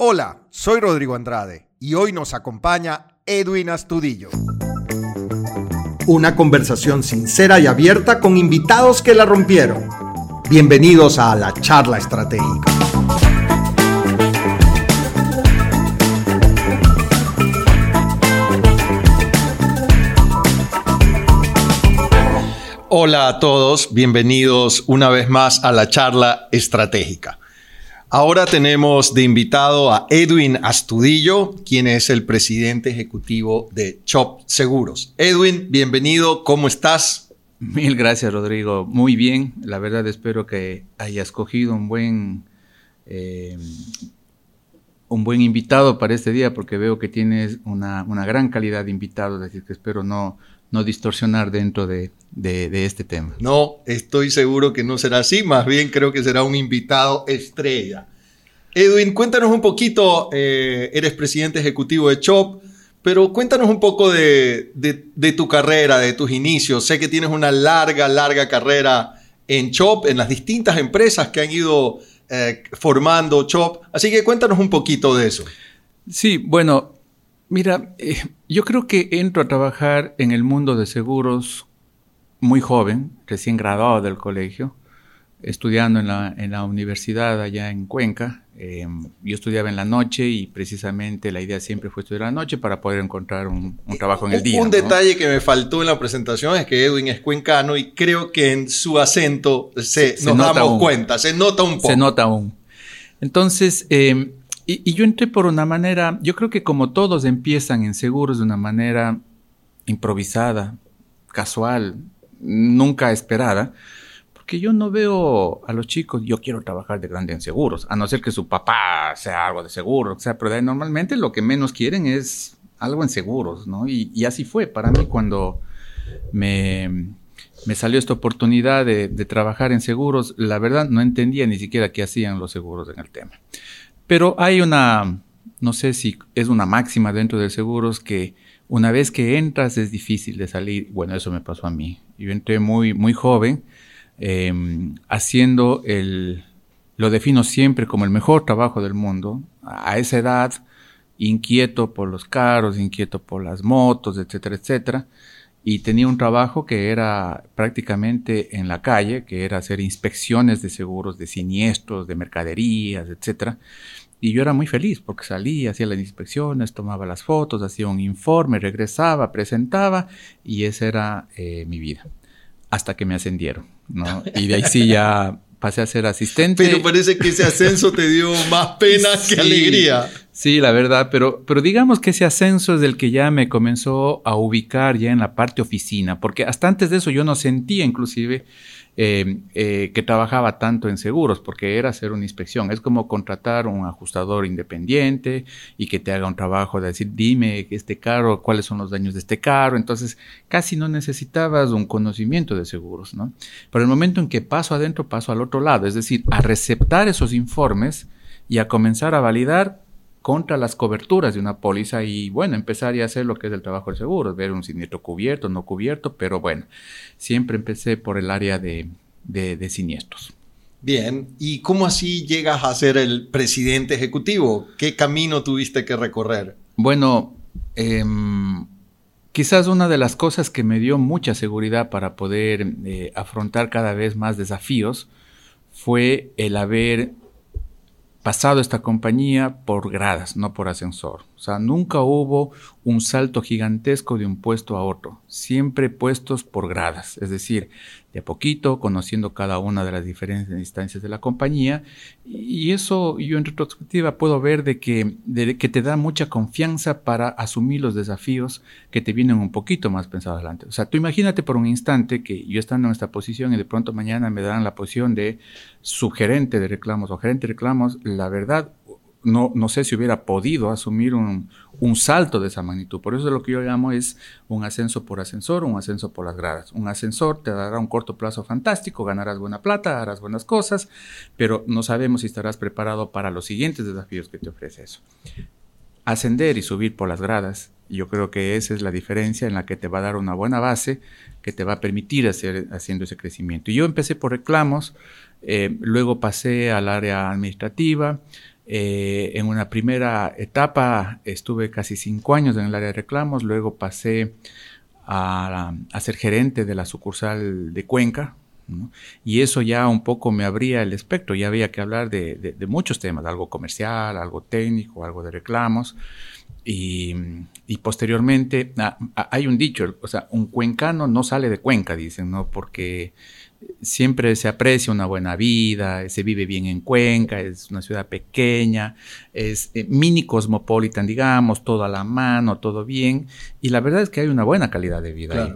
Hola, soy Rodrigo Andrade y hoy nos acompaña Edwin Astudillo. Una conversación sincera y abierta con invitados que la rompieron. Bienvenidos a la charla estratégica. Hola a todos, bienvenidos una vez más a la charla estratégica. Ahora tenemos de invitado a Edwin Astudillo, quien es el presidente ejecutivo de Chop Seguros. Edwin, bienvenido, ¿cómo estás? Mil gracias, Rodrigo. Muy bien. La verdad espero que hayas cogido un buen, eh, un buen invitado para este día, porque veo que tienes una, una gran calidad de invitados, así que espero no, no distorsionar dentro de, este tema. No, estoy seguro que no será así, más bien creo que será un invitado estrella. Edwin, cuéntanos un poquito, eh, eres presidente ejecutivo de CHOP, pero cuéntanos un poco de, tu carrera, de tus inicios. Sé que tienes una larga, larga carrera en CHOP, en las distintas empresas que han ido eh, formando CHOP, así que cuéntanos un poquito de eso. Sí, bueno, Mira, eh, yo creo que entro a trabajar en el mundo de seguros muy joven, recién graduado del colegio, estudiando en la, en la universidad allá en Cuenca. Em, yo estudiaba en la noche y precisamente la idea siempre fue estudiar la noche para poder encontrar un, trabajo en el día. Un detalle que me faltó en la presentación es que Edwin es cuencano y creo que en su acento se, nos damos cuenta, se nota un poco. Se nota aún. Entonces, eh, y, yo entré por una manera, yo creo que como todos empiezan en seguros de una manera improvisada, casual, nunca esperada, porque yo no veo a los chicos, yo quiero trabajar de grande en seguros, a no ser que su papá sea algo de seguros, o sea, pero normalmente lo que menos quieren es algo en seguros, ¿no? Y, así fue para mí cuando me, salió esta oportunidad de, trabajar en seguros, la verdad no entendía ni siquiera qué hacían los seguros en el tema. Pero hay una, no sé si es una máxima dentro de seguros que una vez que entras es difícil de salir. Bueno, eso me pasó a mí. Yo entré muy, muy joven, em, haciendo el, lo defino siempre como el mejor trabajo del mundo. A esa edad, inquieto por los carros, inquieto por las motos, etcétera, etcétera. Y tenía un trabajo que era prácticamente en la calle, que era hacer inspecciones de seguros, de siniestros, de mercaderías, etcétera. Y yo era muy feliz porque salía, hacía las inspecciones, tomaba las fotos, hacía un informe, regresaba, presentaba y esa era eh, mi vida. Hasta que me ascendieron, ¿no? Y de ahí sí ya pasé a ser asistente. Pero parece que ese ascenso te dio más pena que alegría. Sí, la verdad, pero, pero digamos que ese ascenso es el que ya me comenzó a ubicar ya en la parte oficina, porque hasta antes de eso yo no sentía inclusive eh, eh, que trabajaba tanto en seguros, porque era hacer una inspección. Es como contratar un ajustador independiente y que te haga un trabajo de decir, dime este carro, cuáles son los daños de este carro. Entonces, casi no necesitabas un conocimiento de seguros, ¿no? Pero el momento en que paso adentro, paso al otro lado, es decir, a receptar esos informes y a comenzar a validar contra las coberturas de una póliza y bueno, empezar a hacer lo que es el trabajo del seguro, ver un siniestro cubierto, no cubierto, pero bueno, siempre empecé por el área de, siniestros. Bien, ¿y cómo así llegas a ser el presidente ejecutivo? ¿Qué camino tuviste que recorrer? Bueno, em, quizás una de las cosas que me dio mucha seguridad para poder eh, afrontar cada vez más desafíos fue el haber pasado esta compañía por gradas, no por ascensor. O sea, nunca hubo un salto gigantesco de un puesto a otro, siempre puestos por gradas, es decir, de a poquito, conociendo cada una de las diferentes instancias de la compañía, y eso yo en retrospectiva puedo ver de que, que te da mucha confianza para asumir los desafíos que te vienen un poquito más pensados adelante. O sea, tú imagínate por un instante que yo estando en esta posición y de pronto mañana me dan la posición de subgerente de reclamos o gerente de reclamos, la verdad, no, no sé si hubiera podido asumir un, salto de esa magnitud. Por eso lo que yo llamo es un ascenso por ascensor, un ascenso por las gradas. Un ascensor te dará un corto plazo fantástico, ganarás buena plata, harás buenas cosas, pero no sabemos si estarás preparado para los siguientes desafíos que te ofrece eso. Ascender y subir por las gradas, yo creo que esa es la diferencia en la que te va a dar una buena base que te va a permitir hacer haciendo ese crecimiento. Y yo empecé por reclamos, eh, luego pasé al área administrativa, Eh, en una primera etapa estuve casi cinco años en el área de reclamos, luego pasé a, ser gerente de la sucursal de Cuenca, y eso ya un poco me abría el espectro, ya había que hablar de, muchos temas, algo comercial, algo técnico, algo de reclamos. Y, posteriormente ah, hay un dicho, o sea, un cuencano no sale de Cuenca, dicen, ¿no? Porque siempre se aprecia una buena vida, se vive bien en Cuenca, es una ciudad pequeña, es eh, mini cosmopolitan, digamos, todo a la mano, todo bien, y la verdad es que hay una buena calidad de vida ahí.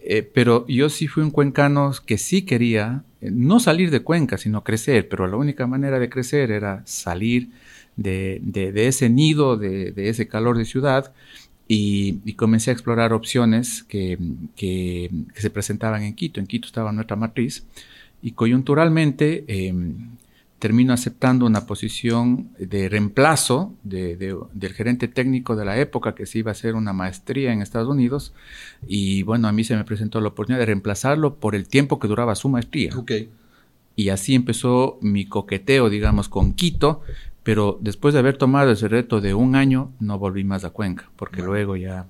Eh, pero yo sí fui un cuencano que sí quería eh, no salir de Cuenca, sino crecer, pero la única manera de crecer era salir de, ese nido, de, ese calor de ciudad y, comencé a explorar opciones que, se presentaban en Quito. En Quito estaba nuestra matriz y coyunturalmente em, termino aceptando una posición de reemplazo del gerente técnico de la época que se iba a hacer una maestría en Estados Unidos y bueno, a mí se me presentó la oportunidad de reemplazarlo por el tiempo que duraba su maestría. Y así empezó mi coqueteo, digamos, con Quito pero después de haber tomado ese reto de un año, no volví más a Cuenca, porque luego ya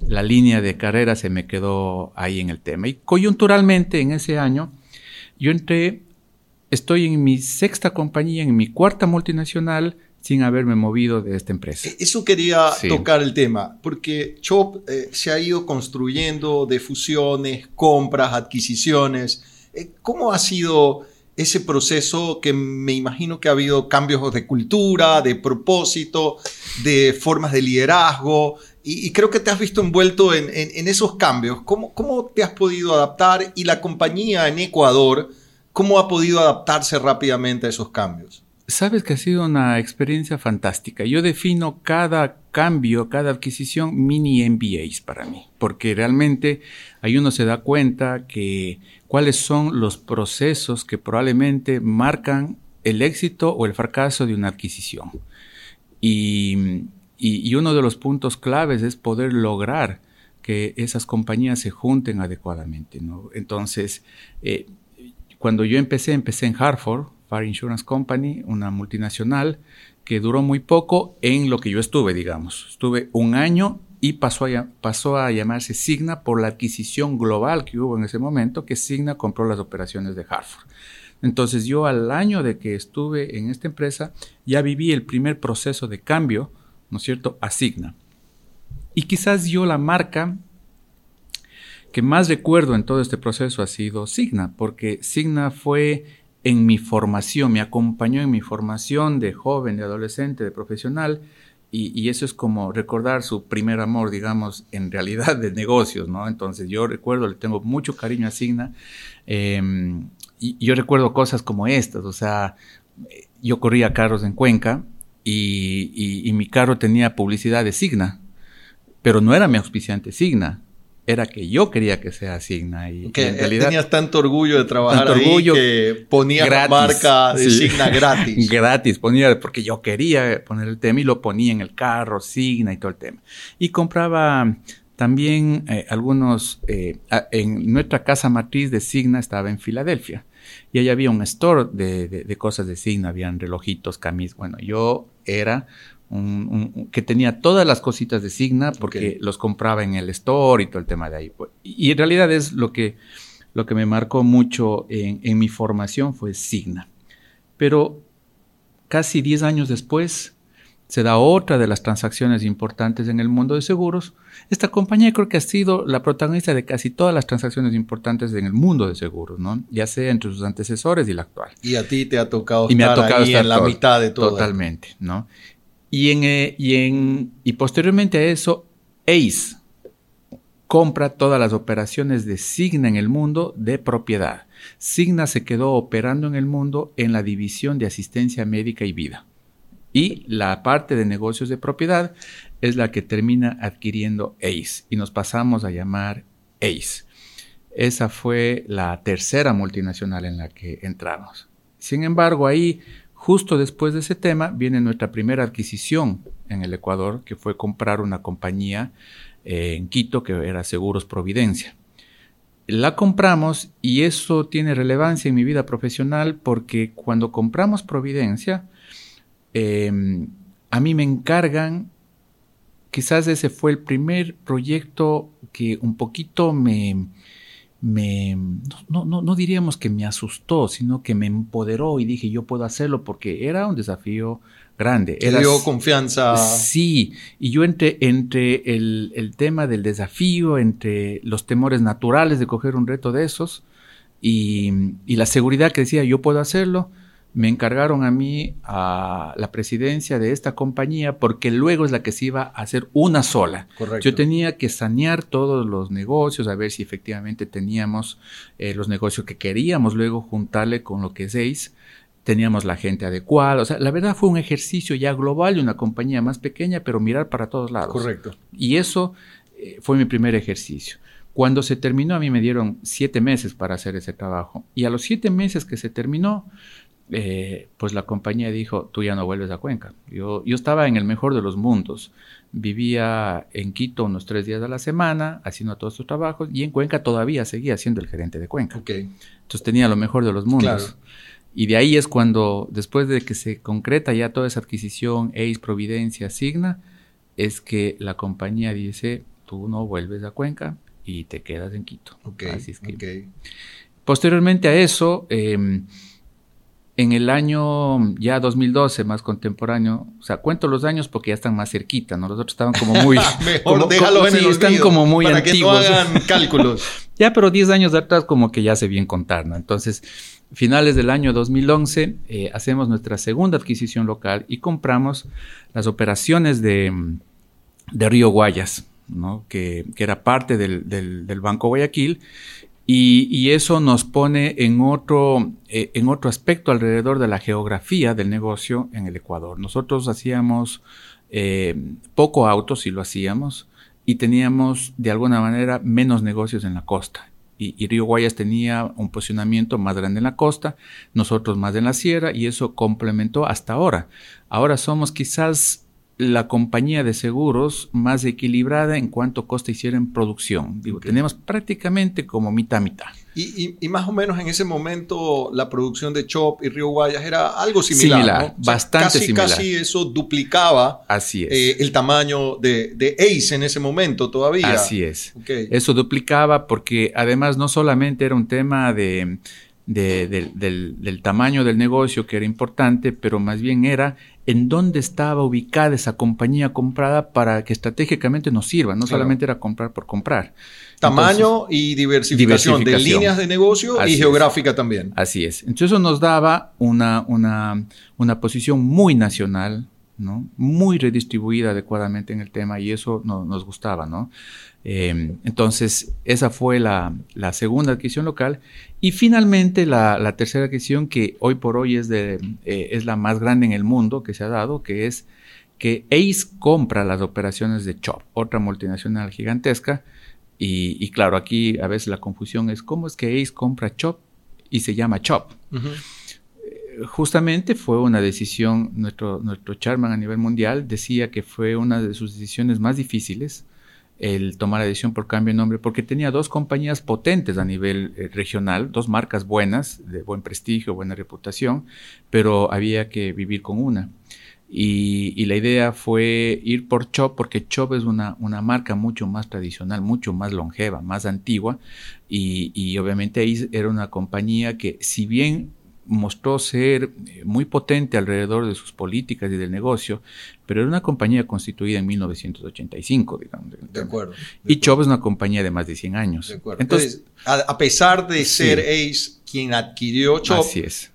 la línea de carrera se me quedó ahí en el tema. Y coyunturalmente en ese año, yo entré, estoy en mi sexta compañía, en mi cuarta multinacional, sin haberme movido de esta empresa. E-, eso quería tocar el tema, porque Chop eh, se ha ido construyendo de fusiones, compras, adquisiciones. Eh, ¿Cómo ha sido ese proceso que me imagino que ha habido cambios de cultura, de propósito, de formas de liderazgo, y, creo que te has visto envuelto en, esos cambios. ¿Cómo, ¿Cómo, te has podido adaptar y la compañía en Ecuador, cómo ha podido adaptarse rápidamente a esos cambios? Sabes que ha sido una experiencia fantástica. Yo defino cada cambio, cada adquisición mini MBAs para mí, porque realmente ahí uno se da cuenta que cuáles son los procesos que probablemente marcan el éxito o el fracaso de una adquisición. Y, uno de los puntos claves es poder lograr que esas compañías se junten adecuadamente. Entonces, eh, cuando yo empecé, empecé en Hartford, Fire Insurance Company, una multinacional que duró muy poco en lo que yo estuve, digamos. Estuve un año y pasó a, pasó a llamarse Signa por la adquisición global que hubo en ese momento, que Signa compró las operaciones de Hartford. Entonces yo al año de que estuve en esta empresa ya viví el primer proceso de cambio, ¿no es cierto?, a Signa. Y quizás yo la marca que más recuerdo en todo este proceso ha sido Signa, porque Signa fue en mi formación, me acompañó en mi formación de joven, de adolescente, de profesional, y, eso es como recordar su primer amor, digamos, en realidad de negocios, ¿no? Entonces yo recuerdo, le tengo mucho cariño a Signa, em, y, yo recuerdo cosas como estas, o sea, yo corría carros en Cuenca y, y mi carro tenía publicidad de Signa, pero no era mi auspiciante Signa, era que yo quería que sea Signa. Y, que en realidad, tenías tanto orgullo de trabajar ahí orgullo que ponía la marca de Signa gratis. gratis, ponía, porque yo quería poner el tema y lo ponía en el carro, Signa y todo el tema. Y compraba también eh, algunos, eh, en nuestra casa matriz de Signa estaba en Filadelfia. Y ahí había un store de, de cosas de Signa, habían relojitos, camisas. Bueno, yo era que tenía todas las cositas de Signa porque los compraba en el store y todo el tema de ahí. Pues. Y en realidad es lo que, lo que me marcó mucho en, mi formación fue Signa. Pero casi 10 años después se da otra de las transacciones importantes en el mundo de seguros. Esta compañía creo que ha sido la protagonista de casi todas las transacciones importantes en el mundo de seguros, ¿no? Ya sea entre sus antecesores y la actual. Y a ti te ha tocado y me ha tocado estar en la mitad de todo. Totalmente, ¿no? Y, en, eh, y, en, y posteriormente a eso, ACE compra todas las operaciones de Signa en el mundo de propiedad. Signa se quedó operando en el mundo en la división de asistencia médica y vida. Y la parte de negocios de propiedad es la que termina adquiriendo ACE y nos pasamos a llamar ACE. Esa fue la tercera multinacional en la que entramos. Sin embargo, ahí Justo después de ese tema viene nuestra primera adquisición en el Ecuador, que fue comprar una compañía eh, en Quito que era Seguros Providencia. La compramos y eso tiene relevancia en mi vida profesional porque cuando compramos Providencia, em, a mí me encargan, quizás ese fue el primer proyecto que un poquito me, me no, no, no, diríamos que me asustó, sino que me empoderó y dije yo puedo hacerlo porque era un desafío grande. Te dio confianza. Sí, y yo entre, entre el, el, tema del desafío, entre los temores naturales de coger un reto de esos y, y la seguridad que decía yo puedo hacerlo, me encargaron a mí a la presidencia de esta compañía porque luego es la que se iba a hacer una sola. Correcto. Yo tenía que sanear todos los negocios, a ver si efectivamente teníamos eh, los negocios que queríamos luego juntarle con lo que es ACE. Teníamos la gente adecuada. O sea, la verdad fue un ejercicio ya global de una compañía más pequeña, pero mirar para todos lados. Correcto. Y eso eh, fue mi primer ejercicio. Cuando se terminó, a mí me dieron siete meses para hacer ese trabajo. Y a los siete meses que se terminó, eh, pues la compañía dijo, tú ya no vuelves a Cuenca. Yo, yo estaba en el mejor de los mundos. Vivía en Quito unos tres días a la semana, haciendo todos estos trabajos, y en Cuenca todavía seguía siendo el gerente de Cuenca. Okay. Entonces tenía lo mejor de los mundos. Claro. Y de ahí es cuando, después de que se concreta ya toda esa adquisición, ACE, Providencia, Signa, es que la compañía dice, tú no vuelves a Cuenca y te quedas en Quito. Okay. Así es que, okay. Posteriormente a eso, eh, en el año ya 2012, más contemporáneo, o sea, cuento los años porque ya están más cerquita, ¿no? Los otros estaban como muy... Mejor como, déjalo como, en sí, el están como muy para antiguos. que no hagan cálculos. ya, pero 10 años de atrás como que ya sé bien contar, ¿no? Entonces, finales del año 2011, eh, hacemos nuestra segunda adquisición local y compramos las operaciones de, de Río Guayas, ¿no? Que, que era parte del, del, del Banco Guayaquil y, y, eso nos pone en otro, eh, en otro aspecto alrededor de la geografía del negocio en el Ecuador. Nosotros hacíamos eh, poco auto, si lo hacíamos, y teníamos de alguna manera menos negocios en la costa. Y, y, Río Guayas tenía un posicionamiento más grande en la costa, nosotros más en la sierra, y eso complementó hasta ahora. Ahora somos quizás la compañía de seguros más equilibrada en cuanto costa hiciera en producción. Digo, okay. tenemos prácticamente como mitad mitad. Y, y, y, más o menos en ese momento la producción de Chop y Río Guayas era algo similar. Similar, ¿no? o sea, bastante casi, similar. Casi eso duplicaba Así es. Eh, el tamaño de, de, Ace en ese momento todavía. Así es. Okay. Eso duplicaba porque además no solamente era un tema de, de, de, del, del, tamaño del negocio que era importante, pero más bien era en dónde estaba ubicada esa compañía comprada para que estratégicamente nos sirva, no claro. solamente era comprar por comprar. Tamaño Entonces, y diversificación, diversificación, de líneas de negocio Así y geográfica es. también. Así es. Entonces eso nos daba una, una, una posición muy nacional, ¿no? muy redistribuida adecuadamente en el tema y eso no, nos gustaba. Eh, entonces, esa fue la, segunda adquisición local. Y finalmente, la, tercera adquisición, que hoy por hoy eh, es la más grande en el mundo que se ha dado, que es que ACE compra las operaciones de Chop, otra multinacional gigantesca. Y, claro, aquí a veces la confusión es cómo es que Ace compra Chop y se llama Chop. Justamente fue una decisión, nuestro, nuestro chairman a nivel mundial decía que fue una de sus decisiones más difíciles el tomar la decisión por cambio de nombre, porque tenía dos compañías potentes a nivel eh, regional, dos marcas buenas, de buen prestigio, buena reputación, pero había que vivir con una. Y, la idea fue ir por Chop, porque Chop es una, una, marca mucho más tradicional, mucho más longeva, más antigua, y, y obviamente ahí era una compañía que si bien mostró ser eh, muy potente alrededor de sus políticas y del negocio, pero era una compañía constituida en 1985, digamos. De acuerdo. De y Chop es una compañía de más de 100 años. De acuerdo. Entonces, Entonces a, a, pesar de ser sí. Ace quien adquirió Chop,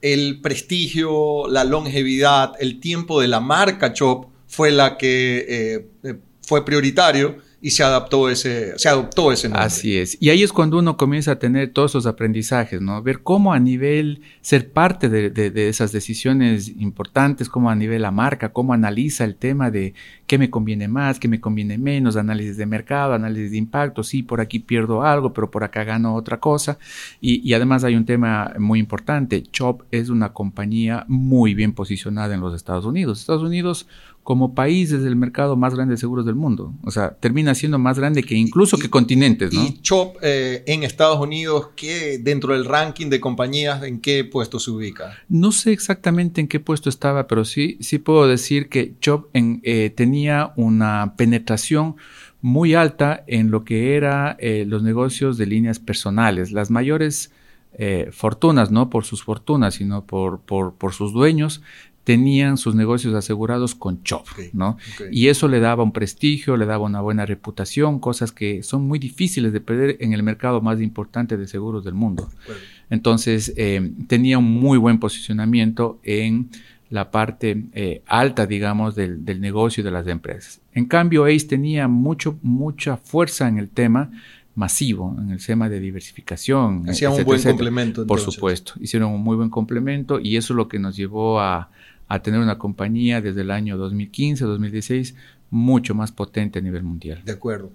el prestigio, la longevidad, el tiempo de la marca Chop fue la que eh, fue prioritario y se adaptó ese, se adoptó ese nombre. Así es. Y ahí es cuando uno comienza a tener todos esos aprendizajes, ¿no? Ver cómo a nivel, ser parte de, de, esas decisiones importantes, cómo a nivel la marca, cómo analiza el tema de qué me conviene más, qué me conviene menos, análisis de mercado, análisis de impacto, sí, por aquí pierdo algo, pero por acá gano otra cosa. Y, y además hay un tema muy importante, Chop es una compañía muy bien posicionada en los Estados Unidos. Estados Unidos como país es el mercado más grande de seguros del mundo. O sea, termina siendo más grande que incluso que continentes, ¿no? Y Chop eh, en Estados Unidos, ¿qué dentro del ranking de compañías, en qué puesto se ubica? No sé exactamente en qué puesto estaba, pero sí, sí puedo decir que Chop eh, tenía una penetración muy alta en lo que era eh, los negocios de líneas personales. Las mayores fortunas, no por sus fortunas, sino por, por, por sus dueños, tenían sus negocios asegurados con Chop, ¿no? Y eso le daba un prestigio, le daba una buena reputación, cosas que son muy difíciles de perder en el mercado más importante de seguros del mundo. Entonces, eh, tenía un muy buen posicionamiento en la parte eh, alta, digamos, del, negocio de las empresas. En cambio, Ace tenía mucho, mucha fuerza en el tema masivo, en el tema de diversificación. Hacía un buen complemento. Por supuesto, hicieron un muy buen complemento y eso es lo que nos llevó a, a tener una compañía desde el año 2015, 2016 mucho más potente a nivel mundial. De acuerdo.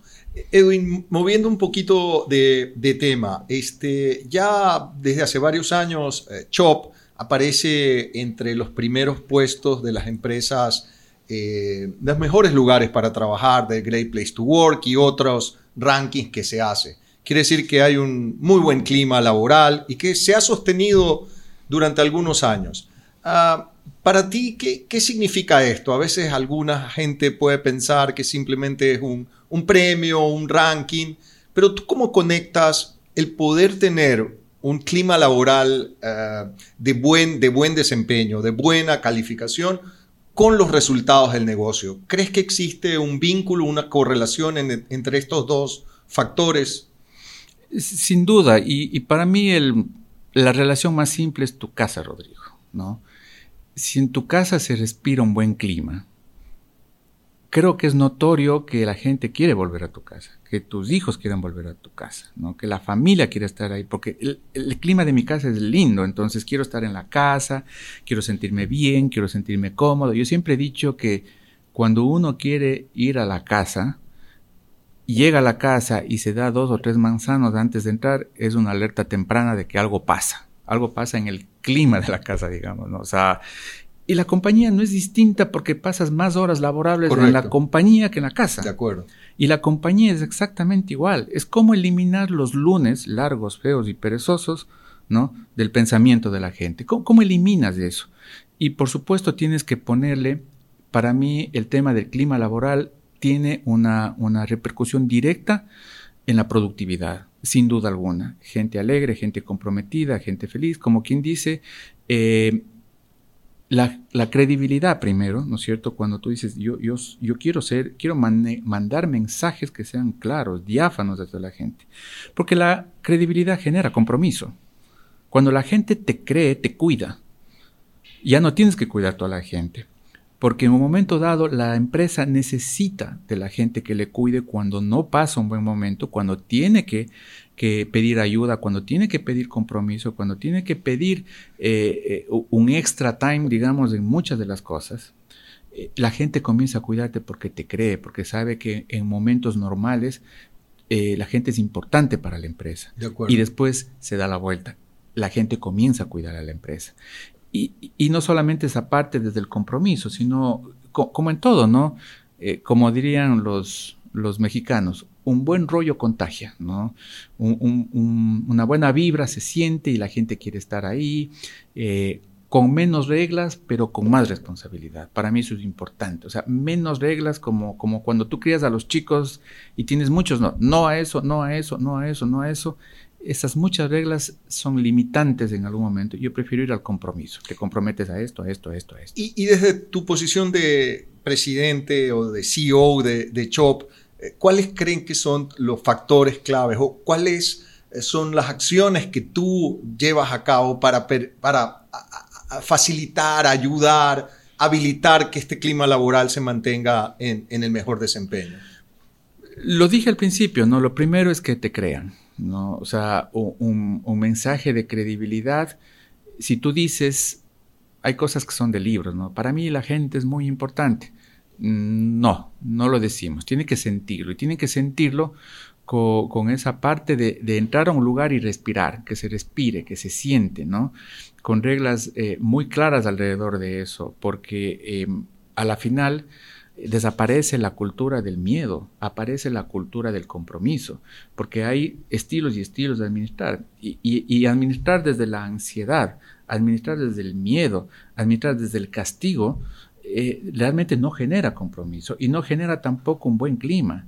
Edwin, moviendo un poquito de, tema, este, ya desde hace varios años eh, Chop aparece entre los primeros puestos de las empresas, eh, los mejores lugares para trabajar, de Great Place to Work y otros rankings que se hace. Quiere decir que hay un muy buen clima laboral y que se ha sostenido durante algunos años. Ah, para ti, ¿qué, significa esto? A veces alguna gente puede pensar que simplemente es un, premio, un ranking, pero tú cómo conectas el poder tener un clima laboral ah, de, buen, de buen desempeño, de buena calificación, con los resultados del negocio. ¿Crees que existe un vínculo, una correlación entre estos dos factores? Sin duda, y, para mí la relación más simple es tu casa, Rodrigo, ¿no? Si en tu casa se respira un buen clima, creo que es notorio que la gente quiere volver a tu casa, que tus hijos quieran volver a tu casa, ¿no? que la familia quiere estar ahí, porque el, clima de mi casa es lindo, entonces quiero estar en la casa, quiero sentirme bien, quiero sentirme cómodo. Yo siempre he dicho que cuando uno quiere ir a la casa, llega a la casa y se da dos o tres manzanos antes de entrar, es una alerta temprana de que algo pasa algo pasa en el clima de la casa, digamos, ¿no? O sea, y la compañía no es distinta porque pasas más horas laborables en la compañía que en la casa. De acuerdo. Y la compañía es exactamente igual. Es como eliminar los lunes largos, feos y perezosos, ¿no? Del pensamiento de la gente. ¿Cómo, cómo eliminas eso? Y por supuesto tienes que ponerle, para mí, el tema del clima laboral tiene una, una repercusión directa en la productividad sin duda alguna. Gente alegre, gente comprometida, gente feliz, como quien dice, eh, la, credibilidad primero, ¿no es cierto? Cuando tú dices, yo, yo, quiero ser, quiero mandar mensajes que sean claros, diáfanos desde la gente. Porque la credibilidad genera compromiso. Cuando la gente te cree, te cuida. Ya no tienes que cuidar a toda la gente. Porque en un momento dado la empresa necesita de la gente que le cuide cuando no pasa un buen momento, cuando tiene que, pedir ayuda, cuando tiene que pedir compromiso, cuando tiene que pedir eh, eh, un extra time, digamos, en muchas de las cosas. Eh, la gente comienza a cuidarte porque te cree, porque sabe que en momentos normales la gente es importante para la empresa. y después se da la vuelta. La gente comienza a cuidar a la empresa. Y, no solamente esa parte desde el compromiso, sino como en todo, ¿no? Eh, como dirían los, los mexicanos, un buen rollo contagia, ¿no? una buena vibra se siente y la gente quiere estar ahí, eh, con menos reglas, pero con más responsabilidad. Para mí eso es importante. O sea, menos reglas como, como cuando tú crías a los chicos y tienes muchos no, no a eso, no a eso, no a eso, no a eso esas muchas reglas son limitantes en algún momento. Yo prefiero ir al compromiso. Te comprometes a esto, a esto, a esto, a esto. Y, desde tu posición de presidente o de CEO de, CHOP, eh, ¿cuáles creen que son los factores claves o cuáles eh, son las acciones que tú llevas a cabo para, para facilitar, ayudar, habilitar que este clima laboral se mantenga en, en el mejor desempeño? Lo dije al principio, ¿no? Lo primero es que te crean ¿no? O sea, un, mensaje de credibilidad. Si tú dices, hay cosas que son de libros, ¿no? Para mí la gente es muy importante. No, no lo decimos. Tiene que sentirlo y tiene que sentirlo con, esa parte de, entrar a un lugar y respirar, que se respire, que se siente, ¿no? Con reglas eh, muy claras alrededor de eso, porque em, a la final desaparece la cultura del miedo, aparece la cultura del compromiso, porque hay estilos y estilos de administrar, y, administrar desde la ansiedad, administrar desde el miedo, administrar desde el castigo, eh, realmente no genera compromiso y no genera tampoco un buen clima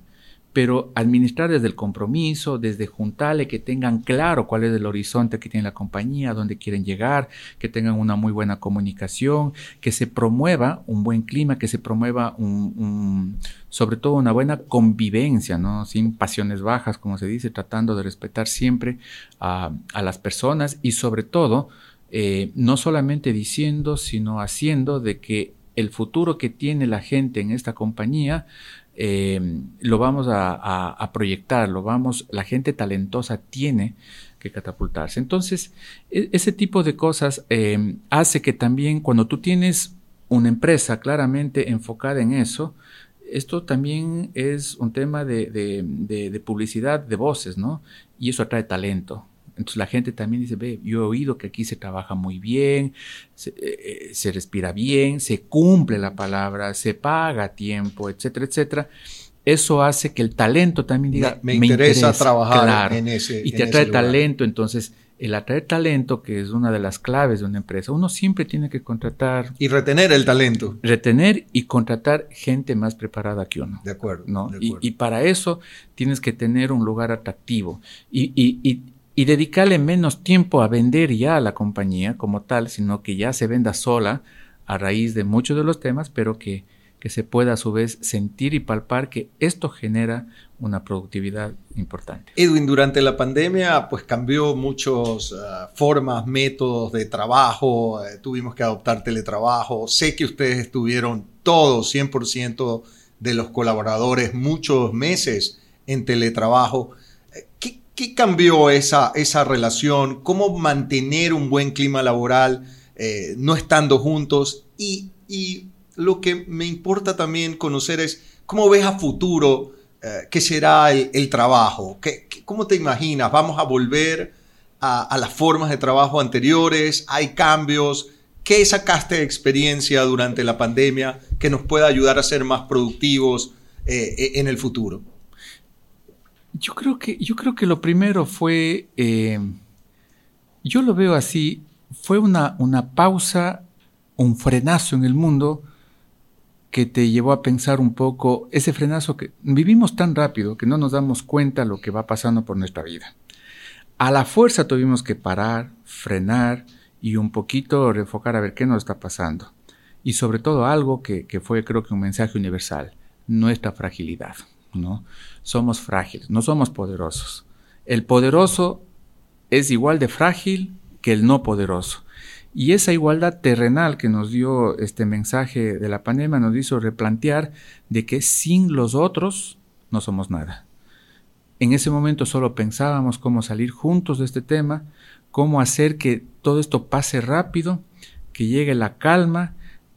pero administrar desde el compromiso, desde juntarle, que tengan claro cuál es el horizonte que tiene la compañía, dónde quieren llegar, que tengan una muy buena comunicación, que se promueva un buen clima, que se promueva un, sobre todo una buena convivencia, ¿no? Sin pasiones bajas, como se dice, tratando de respetar siempre a, las personas y sobre todo, eh, no solamente diciendo, sino haciendo de que el futuro que tiene la gente en esta compañía eh, lo vamos a, proyectar, lo vamos, la gente talentosa tiene que catapultarse. Entonces, e, ese tipo de cosas eh, hace que también cuando tú tienes una empresa claramente enfocada en eso, esto también es un tema de, de publicidad de voces, ¿no? Y eso atrae talento. Entonces la gente también dice, ve, yo he oído que aquí se trabaja muy bien, se, eh, eh, respira bien, se cumple la palabra, se paga a tiempo, etcétera, etcétera. Eso hace que el talento también diga, me, interesa, trabajar en ese. Y te atrae talento, entonces el atraer talento, que es una de las claves de una empresa, uno siempre tiene que contratar. Y retener el talento. Retener y contratar gente más preparada que uno. De acuerdo. ¿no? Y, para eso tienes que tener un lugar atractivo. Y, y, y dedicarle menos tiempo a vender ya a la compañía como tal, sino que ya se venda sola a raíz de muchos de los temas, pero que, que se pueda a su vez sentir y palpar que esto genera una productividad importante. Edwin, durante la pandemia pues cambió muchas ah, formas, métodos de trabajo, eh, tuvimos que adoptar teletrabajo, sé que ustedes estuvieron todos, 100% de los colaboradores, muchos meses en teletrabajo. Eh, ¿Qué, ¿Qué cambió esa, esa relación? ¿Cómo mantener un buen clima laboral eh, no estando juntos? Y, lo que me importa también conocer es cómo ves a futuro eh, qué será el, trabajo. ¿Qué, cómo te imaginas? ¿Vamos a volver a, las formas de trabajo anteriores? ¿Hay cambios? ¿Qué sacaste de experiencia durante la pandemia que nos pueda ayudar a ser más productivos eh, en el futuro? Yo creo que, yo creo que lo primero fue, eh, yo lo veo así, fue una, una pausa, un frenazo en el mundo que te llevó a pensar un poco, ese frenazo que vivimos tan rápido que no nos damos cuenta lo que va pasando por nuestra vida. A la fuerza tuvimos que parar, frenar y un poquito refocar a ver qué nos está pasando. Y sobre todo algo que, que fue creo que un mensaje universal, nuestra fragilidad. ¿no? Somos frágiles, no somos poderosos. El poderoso es igual de frágil que el no poderoso. Y esa igualdad terrenal que nos dio este mensaje de la pandemia nos hizo replantear de que sin los otros no somos nada. En ese momento solo pensábamos cómo salir juntos de este tema, cómo hacer que todo esto pase rápido, que llegue la calma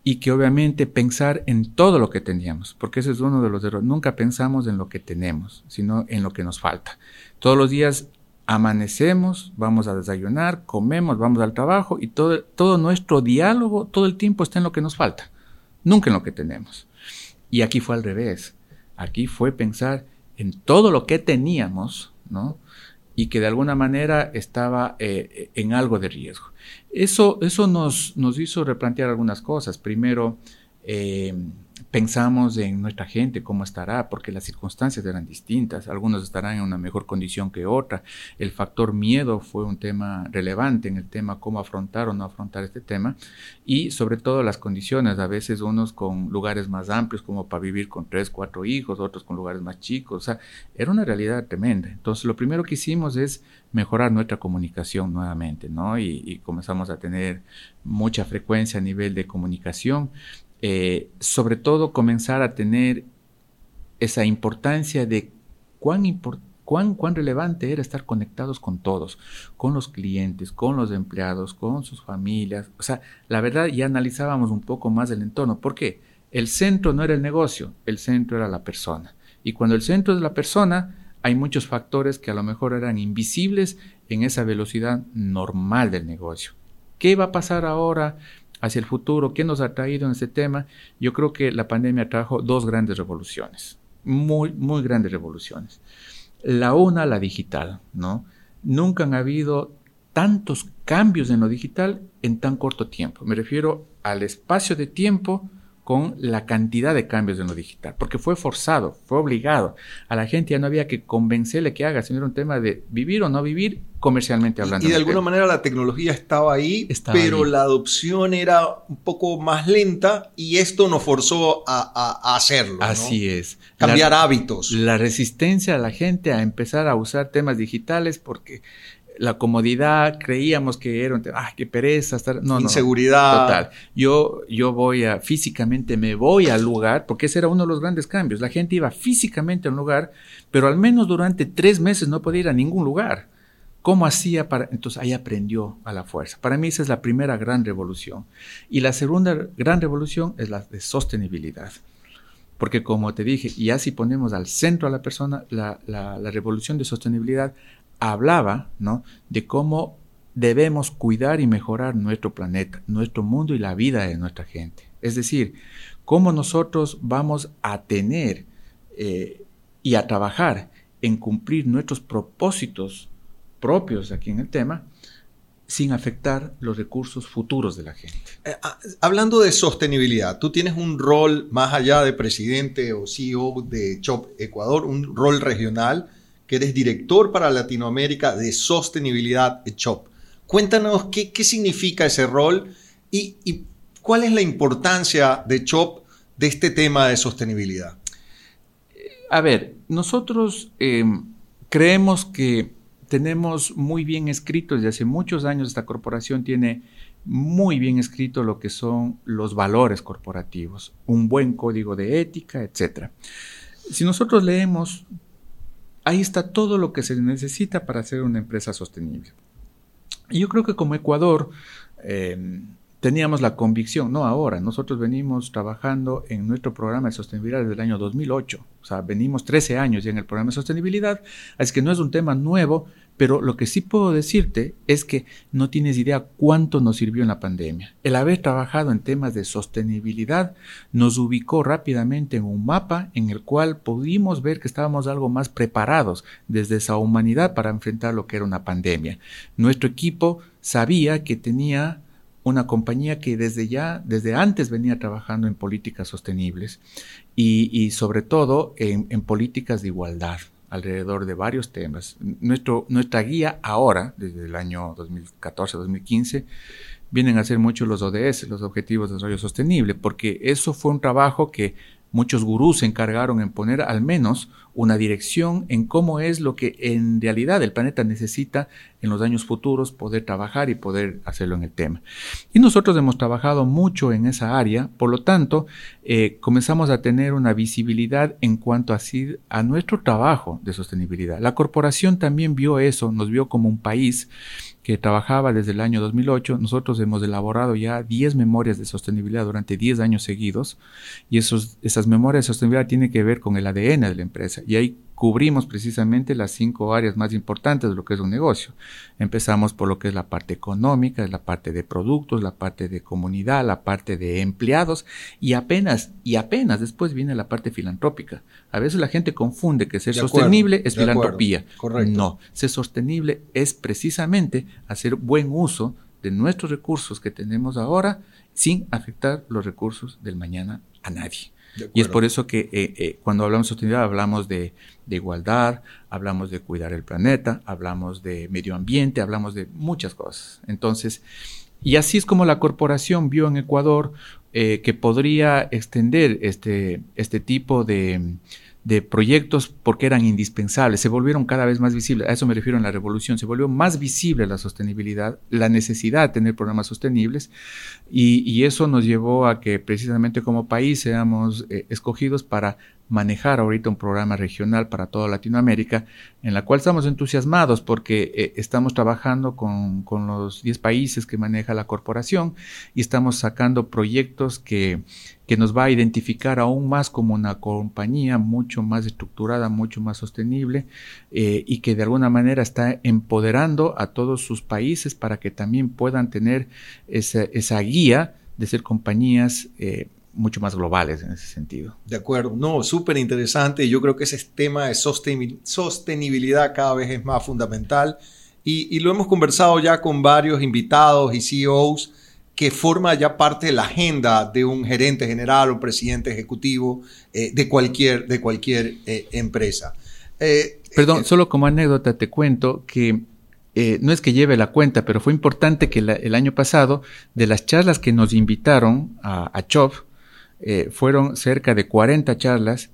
y que obviamente pensar en todo lo que teníamos, porque ese es uno de los errores. Nunca pensamos en lo que tenemos, sino en lo que nos falta. Todos los días amanecemos, vamos a desayunar, comemos, vamos al trabajo y todo, todo nuestro diálogo todo el tiempo está en lo que nos falta, nunca en lo que tenemos. Y aquí fue al revés. Aquí fue pensar en todo lo que teníamos, ¿no? Y que de alguna manera estaba eh, en algo de riesgo. Eso, eso nos, nos hizo replantear algunas cosas. Primero, eh, pensamos en nuestra gente, cómo estará, porque las circunstancias eran distintas, algunos estarán en una mejor condición que otra. El factor miedo fue un tema relevante en el tema cómo afrontar o no afrontar este tema y sobre todo las condiciones, a veces unos con lugares más amplios como para vivir con tres, cuatro hijos, otros con lugares más chicos, o sea, era una realidad tremenda. Entonces lo primero que hicimos es mejorar nuestra comunicación nuevamente, ¿no? Y, y comenzamos a tener mucha frecuencia a nivel de comunicación eh, sobre todo comenzar a tener esa importancia de cuán, cuán, cuán relevante era estar conectados con todos, con los clientes, con los empleados, con sus familias. O sea, la verdad ya analizábamos un poco más el entorno. ¿Por qué? El centro no era el negocio, el centro era la persona. Y cuando el centro es la persona, hay muchos factores que a lo mejor eran invisibles en esa velocidad normal del negocio. ¿Qué va a pasar ahora hacia el futuro, ¿qué nos ha traído en este tema? Yo creo que la pandemia trajo dos grandes revoluciones, muy, muy grandes revoluciones. La una, la digital, ¿no? Nunca han habido tantos cambios en lo digital en tan corto tiempo. Me refiero al espacio de tiempo con la cantidad de cambios en lo digital, porque fue forzado, fue obligado. A la gente ya no había que convencerle que haga, sino era un tema de vivir o no vivir comercialmente hablando. Y, de alguna manera la tecnología estaba ahí, pero la adopción era un poco más lenta y esto nos forzó a, hacerlo. Así es. Cambiar hábitos. La resistencia a la gente a empezar a usar temas digitales porque la comodidad, creíamos que era un ah, qué pereza, estar, no, inseguridad. total. Yo, yo voy a, físicamente me voy al lugar, porque ese era uno de los grandes cambios. La gente iba físicamente a un lugar, pero al menos durante tres meses no podía ir a ningún lugar. ¿Cómo hacía para...? Entonces ahí aprendió a la fuerza. Para mí esa es la primera gran revolución. Y la segunda gran revolución es la de sostenibilidad. Porque como te dije, ya si ponemos al centro a la persona, la, la, la revolución de sostenibilidad hablaba ¿no? de cómo debemos cuidar y mejorar nuestro planeta, nuestro mundo y la vida de nuestra gente. Es decir, cómo nosotros vamos a tener eh, y a trabajar en cumplir nuestros propósitos propios aquí en el tema, sin afectar los recursos futuros de la gente. Eh, ah, hablando de sostenibilidad, tú tienes un rol más allá de presidente o CEO de CHOP Ecuador, un rol regional que eres director para Latinoamérica de Sostenibilidad de CHOP. Cuéntanos qué, significa ese rol y, cuál es la importancia de CHOP de este tema de sostenibilidad. A ver, nosotros eh, creemos que tenemos muy bien escrito desde hace muchos años, esta corporación tiene muy bien escrito lo que son los valores corporativos, un buen código de ética, etc. Si nosotros leemos ahí está todo lo que se necesita para hacer una empresa sostenible. Y yo creo que como Ecuador em, teníamos la convicción, no ahora, nosotros venimos trabajando en nuestro programa de sostenibilidad desde el año 2008, o sea, venimos 13 años ya en el programa de sostenibilidad, así que no es un tema nuevo, pero lo que sí puedo decirte es que no tienes idea cuánto nos sirvió en la pandemia. El haber trabajado en temas de sostenibilidad nos ubicó rápidamente en un mapa en el cual pudimos ver que estábamos algo más preparados desde esa humanidad para enfrentar lo que era una pandemia. Nuestro equipo sabía que tenía una compañía que desde ya, desde antes venía trabajando en políticas sostenibles y, sobre todo en políticas de igualdad alrededor de varios temas. Nuestro, nuestra guía ahora, desde el año 2014-2015, vienen a ser muchos los ODS, los Objetivos de Desarrollo Sostenible, porque eso fue un trabajo que muchos gurús se encargaron en poner al menos una dirección en cómo es lo que en realidad el planeta necesita en los años futuros poder trabajar y poder hacerlo en el tema. Y nosotros hemos trabajado mucho en esa área, por lo tanto, eh, comenzamos a tener una visibilidad en cuanto a, a nuestro trabajo de sostenibilidad. La corporación también vio eso, nos vio como un país que trabajaba desde el año 2008. Nosotros hemos elaborado ya 10 memorias de sostenibilidad durante 10 años seguidos y esos, esas memorias de sostenibilidad tienen que ver con el ADN de la empresa y ahí cubrimos precisamente las cinco áreas más importantes de lo que es un negocio. Empezamos por lo que es la parte económica, la parte de productos, la parte de comunidad, la parte de empleados y apenas, y apenas después viene la parte filantrópica. A veces la gente confunde que ser sostenible es filantropía. Correcto. No, ser sostenible es precisamente hacer buen uso de nuestros recursos que tenemos ahora sin afectar los recursos del mañana a nadie. Y es por eso que eh, eh, cuando hablamos de sostenibilidad hablamos de, igualdad, hablamos de cuidar el planeta, hablamos de medio ambiente, hablamos de muchas cosas. Entonces, y así es como la corporación vio en Ecuador eh, que podría extender este, este tipo de de proyectos porque eran indispensables, se volvieron cada vez más visibles, a eso me refiero en la revolución, se volvió más visible la sostenibilidad, la necesidad de tener programas sostenibles y, eso nos llevó a que precisamente como país seamos eh, escogidos para manejar ahorita un programa regional para toda Latinoamérica, en la cual estamos entusiasmados porque eh, estamos trabajando con, con los 10 países que maneja la corporación y estamos sacando proyectos que, que nos va a identificar aún más como una compañía mucho más estructurada, mucho más sostenible eh, y que de alguna manera está empoderando a todos sus países para que también puedan tener esa, esa guía de ser compañías eh, mucho más globales en ese sentido. De acuerdo, no, súper interesante. Yo creo que ese tema de sostenibilidad cada vez es más fundamental y, y, lo hemos conversado ya con varios invitados y CEOs que forma ya parte de la agenda de un gerente general o presidente ejecutivo eh, de cualquier, de cualquier eh, empresa. Eh, Perdón, solo como anécdota te cuento que no es que lleve la cuenta, pero fue importante que el año pasado, de las charlas que nos invitaron a, a CHOP, fueron cerca de 40 charlas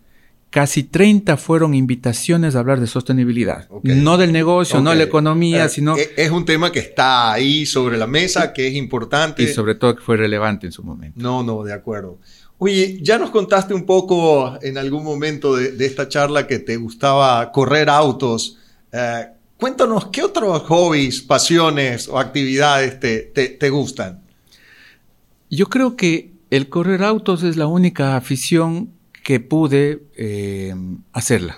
casi 30 fueron invitaciones a hablar de sostenibilidad. No del negocio, no de la economía, eh, sino... Eh, es un tema que está ahí sobre la mesa, que es importante. Y sobre todo que fue relevante en su momento. No, no, de acuerdo. Oye, ya nos contaste un poco en algún momento de, esta charla que te gustaba correr autos. Eh, cuéntanos, ¿qué otros hobbies, pasiones o actividades te, te gustan? Yo creo que el correr autos es la única afición que pude eh, hacerla.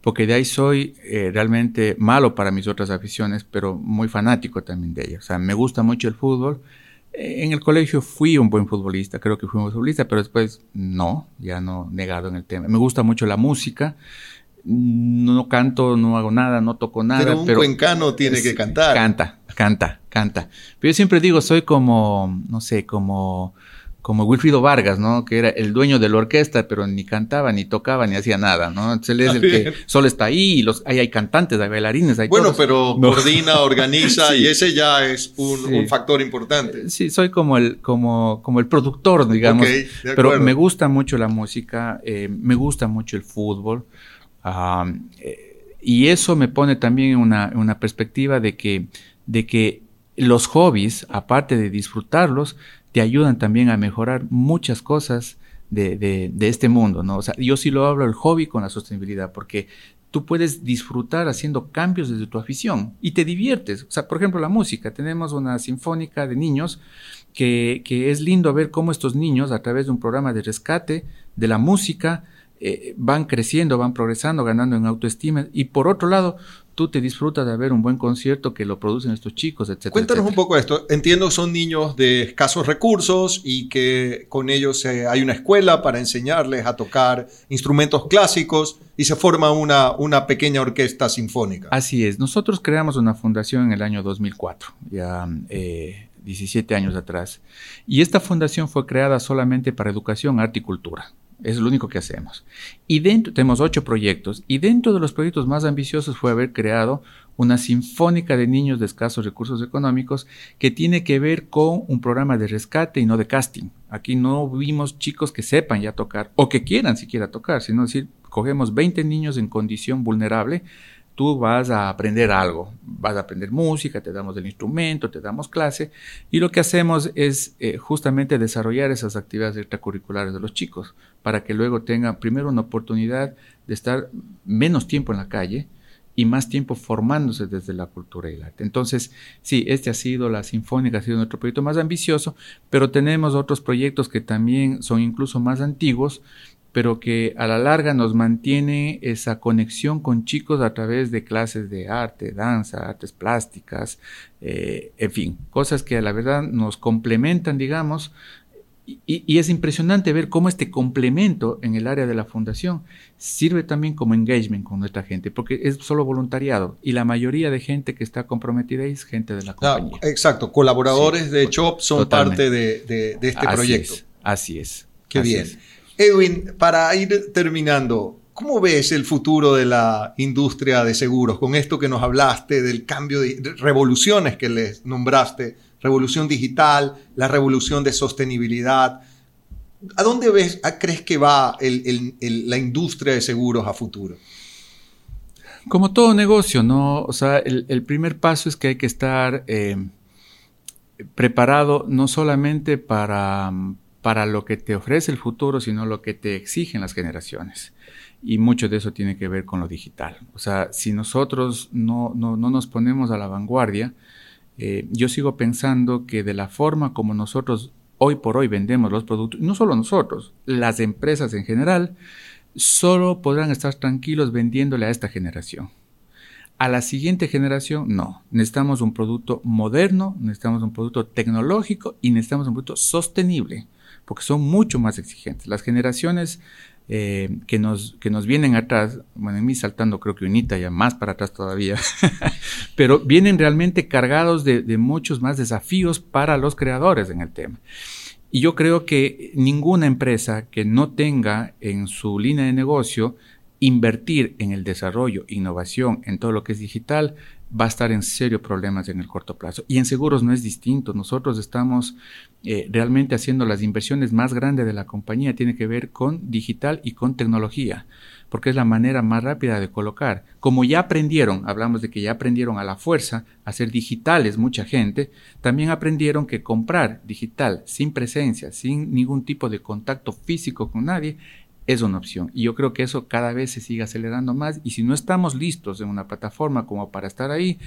Porque de ahí soy eh, realmente malo para mis otras aficiones, pero muy fanático también de ellas. O sea, me gusta mucho el fútbol. Eh, en el colegio fui un buen futbolista, creo que fui un buen futbolista, pero después no, ya no negado en el tema. Me gusta mucho la música. No canto, no hago nada, no toco nada. Pero un cuencano tiene que cantar. Canta, canta, canta. Pero yo siempre digo, soy como, no sé, como como Wilfrido Vargas, ¿no? Que era el dueño de la orquesta, pero ni cantaba, ni tocaba, ni hacía nada, ¿no? Entonces él es el que solo está ahí, y los, ahí hay cantantes, hay bailarines, hay Bueno, pero coordina, organiza, y ese ya es un, factor importante. Sí, soy como el, como, como el productor, digamos. pero me gusta mucho la música, eh, me gusta mucho el fútbol. Eh, y eso me pone también en una, una perspectiva de que, de que los hobbies, aparte de disfrutarlos, te ayudan también a mejorar muchas cosas de, este mundo, ¿no? O sea, yo sí lo hablo el hobby con la sostenibilidad, porque tú puedes disfrutar haciendo cambios desde tu afición y te diviertes. O sea, por ejemplo, la música. Tenemos una sinfónica de niños que, que es lindo ver cómo estos niños, a través de un programa de rescate de la música, eh, van creciendo, van progresando, ganando en autoestima. Y por otro lado, tú te disfrutas de ver un buen concierto que lo producen estos chicos, etc. Cuéntanos un poco esto. Entiendo son niños de escasos recursos y que con ellos hay una escuela para enseñarles a tocar instrumentos clásicos y se forma una, una pequeña orquesta sinfónica. Así es. Nosotros creamos una fundación en el año 2004, ya 17 eh, años atrás. Y esta fundación fue creada solamente para educación, arte y cultura. Es lo único que hacemos. Y dentro, tenemos ocho proyectos, y dentro de los proyectos más ambiciosos fue haber creado una sinfónica de niños de escasos recursos económicos que tiene que ver con un programa de rescate y no de casting. Aquí no vimos chicos que sepan ya tocar o que quieran siquiera tocar, sino decir, cogemos 20 niños en condición vulnerable tú vas a aprender algo, vas a aprender música, te damos el instrumento, te damos clase, y lo que hacemos es eh, justamente desarrollar esas actividades extracurriculares de los chicos, para que luego tengan primero una oportunidad de estar menos tiempo en la calle y más tiempo formándose desde la cultura y el arte. Entonces, sí, este ha sido, la Sinfónica ha sido nuestro proyecto más ambicioso, pero tenemos otros proyectos que también son incluso más antiguos pero que a la larga nos mantiene esa conexión con chicos a través de clases de arte, danza, artes plásticas, eh, en fin, cosas que a la verdad nos complementan, digamos, y, es impresionante ver cómo este complemento en el área de la fundación sirve también como engagement con nuestra gente, porque es solo voluntariado y la mayoría de gente que está comprometida es gente de la compañía. exacto, colaboradores de CHOP son parte de, este proyecto. así es. Qué bien. Edwin, para ir terminando, ¿cómo ves el futuro de la industria de seguros con esto que nos hablaste del cambio de revoluciones que les nombraste? Revolución digital, la revolución de sostenibilidad. ¿A dónde ves, crees que va la industria de seguros a futuro? Como todo negocio, ¿no? O sea, el, primer paso es que hay que estar eh, preparado no solamente para, para lo que te ofrece el futuro, sino lo que te exigen las generaciones. Y mucho de eso tiene que ver con lo digital. O sea, si nosotros no, no, no nos ponemos a la vanguardia, eh, yo sigo pensando que de la forma como nosotros hoy por hoy vendemos los productos, no solo nosotros, las empresas en general, solo podrán estar tranquilos vendiéndole a esta generación. A la siguiente generación, no. Necesitamos un producto moderno, necesitamos un producto tecnológico y necesitamos un producto sostenible, porque son mucho más exigentes. Las generaciones eh, que, nos, que nos vienen atrás, bueno, en mí saltando creo que unita ya más para atrás todavía, pero vienen realmente cargados de, de muchos más desafíos para los creadores en el tema. Y yo creo que ninguna empresa que no tenga en su línea de negocio invertir en el desarrollo, innovación, en todo lo que es digital, va a estar en serio problemas en el corto plazo. Y en seguros no es distinto. Nosotros estamos eh, realmente haciendo las inversiones más grandes de la compañía. Tiene que ver con digital y con tecnología, porque es la manera más rápida de colocar. Como ya aprendieron, hablamos de que ya aprendieron a la fuerza a ser digitales mucha gente, también aprendieron que comprar digital sin presencia, sin ningún tipo de contacto físico con nadie, es una opción. Y yo creo que eso cada vez se sigue acelerando más. Y si no estamos listos en una plataforma como para estar ahí,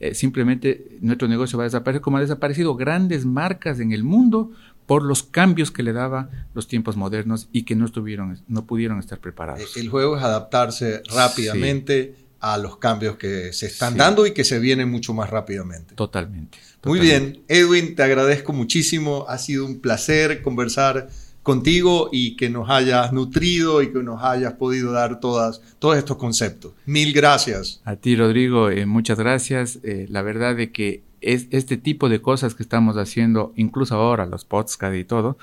eh, simplemente nuestro negocio va a desaparecer, como han desaparecido grandes marcas en el mundo por los cambios que le daba los tiempos modernos y que no estuvieron, no pudieron estar preparados. El juego es adaptarse rápidamente a los cambios que se están dando y que se vienen mucho más rápidamente. Totalmente, totalmente. Muy bien, Edwin, te agradezco muchísimo. Ha sido un placer conversar contigo y que nos hayas nutrido y que nos hayas podido dar todas, todos estos conceptos. Mil gracias. A ti, Rodrigo, eh, muchas gracias. Eh, la verdad de que es, este tipo de cosas que estamos haciendo, incluso ahora, los podcasts y todo,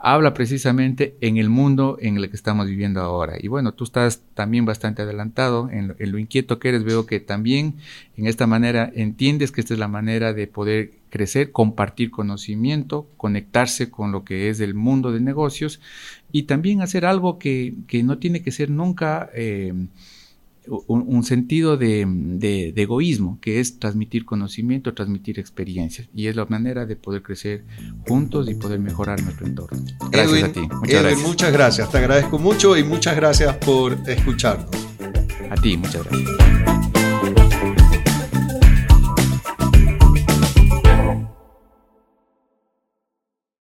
habla precisamente en el mundo en el que estamos viviendo ahora. Y bueno, tú estás también bastante adelantado en lo, inquieto que eres. Veo que también en esta manera entiendes que esta es la manera de poder crecer, compartir conocimiento, conectarse con lo que es el mundo de negocios y también hacer algo que, que no tiene que ser nunca... Eh, un, sentido de, egoísmo, que es transmitir conocimiento, transmitir experiencias. Y es la manera de poder crecer juntos y poder mejorar nuestro entorno. Gracias a ti. Muchas gracias. Muchas gracias. Te agradezco mucho y muchas gracias por escucharnos. A ti, muchas gracias.